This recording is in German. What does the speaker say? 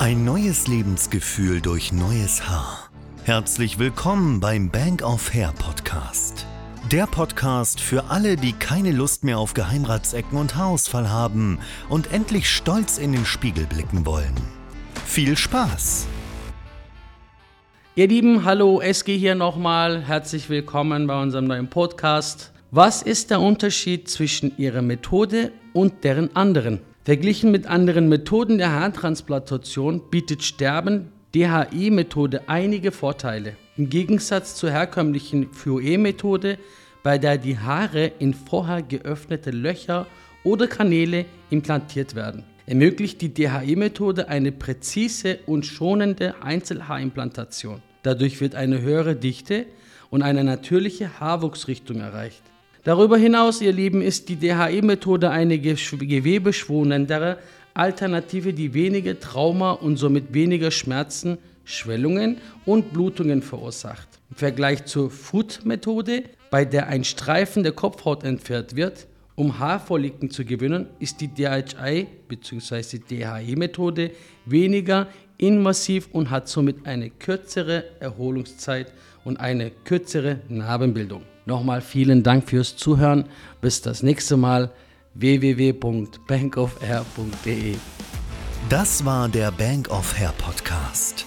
Ein neues Lebensgefühl durch neues Haar. Herzlich willkommen beim Bank of Hair Podcast. Der Podcast für alle, die keine Lust mehr auf Geheimratsecken und Haarausfall haben und endlich stolz in den Spiegel blicken wollen. Viel Spaß! Ihr Lieben, hallo, SG hier nochmal. Herzlich willkommen bei unserem neuen Podcast. Was ist der Unterschied zwischen Ihrer Methode und deren anderen? Verglichen mit anderen Methoden der Haartransplantation bietet Sterben DHI-Methode einige Vorteile. Im Gegensatz zur herkömmlichen FUE-Methode, bei der die Haare in vorher geöffnete Löcher oder Kanäle implantiert werden, ermöglicht die DHI-Methode eine präzise und schonende Einzelhaarimplantation. Dadurch wird eine höhere Dichte und eine natürliche Haarwuchsrichtung erreicht. Darüber hinaus, ihr Lieben, ist die DHE-Methode eine gewebeschonendere Alternative, die weniger Trauma und somit weniger Schmerzen, Schwellungen und Blutungen verursacht. Im Vergleich zur Food-Methode, bei der ein Streifen der Kopfhaut entfernt wird, um Haarfolliken zu gewinnen, ist die DHI bzw. DHE-Methode weniger invasiv und hat somit eine kürzere Erholungszeit und eine kürzere Narbenbildung. Nochmal vielen Dank fürs Zuhören. Bis das nächste Mal www.bankofair.de. Das war der Bank of Hair Podcast.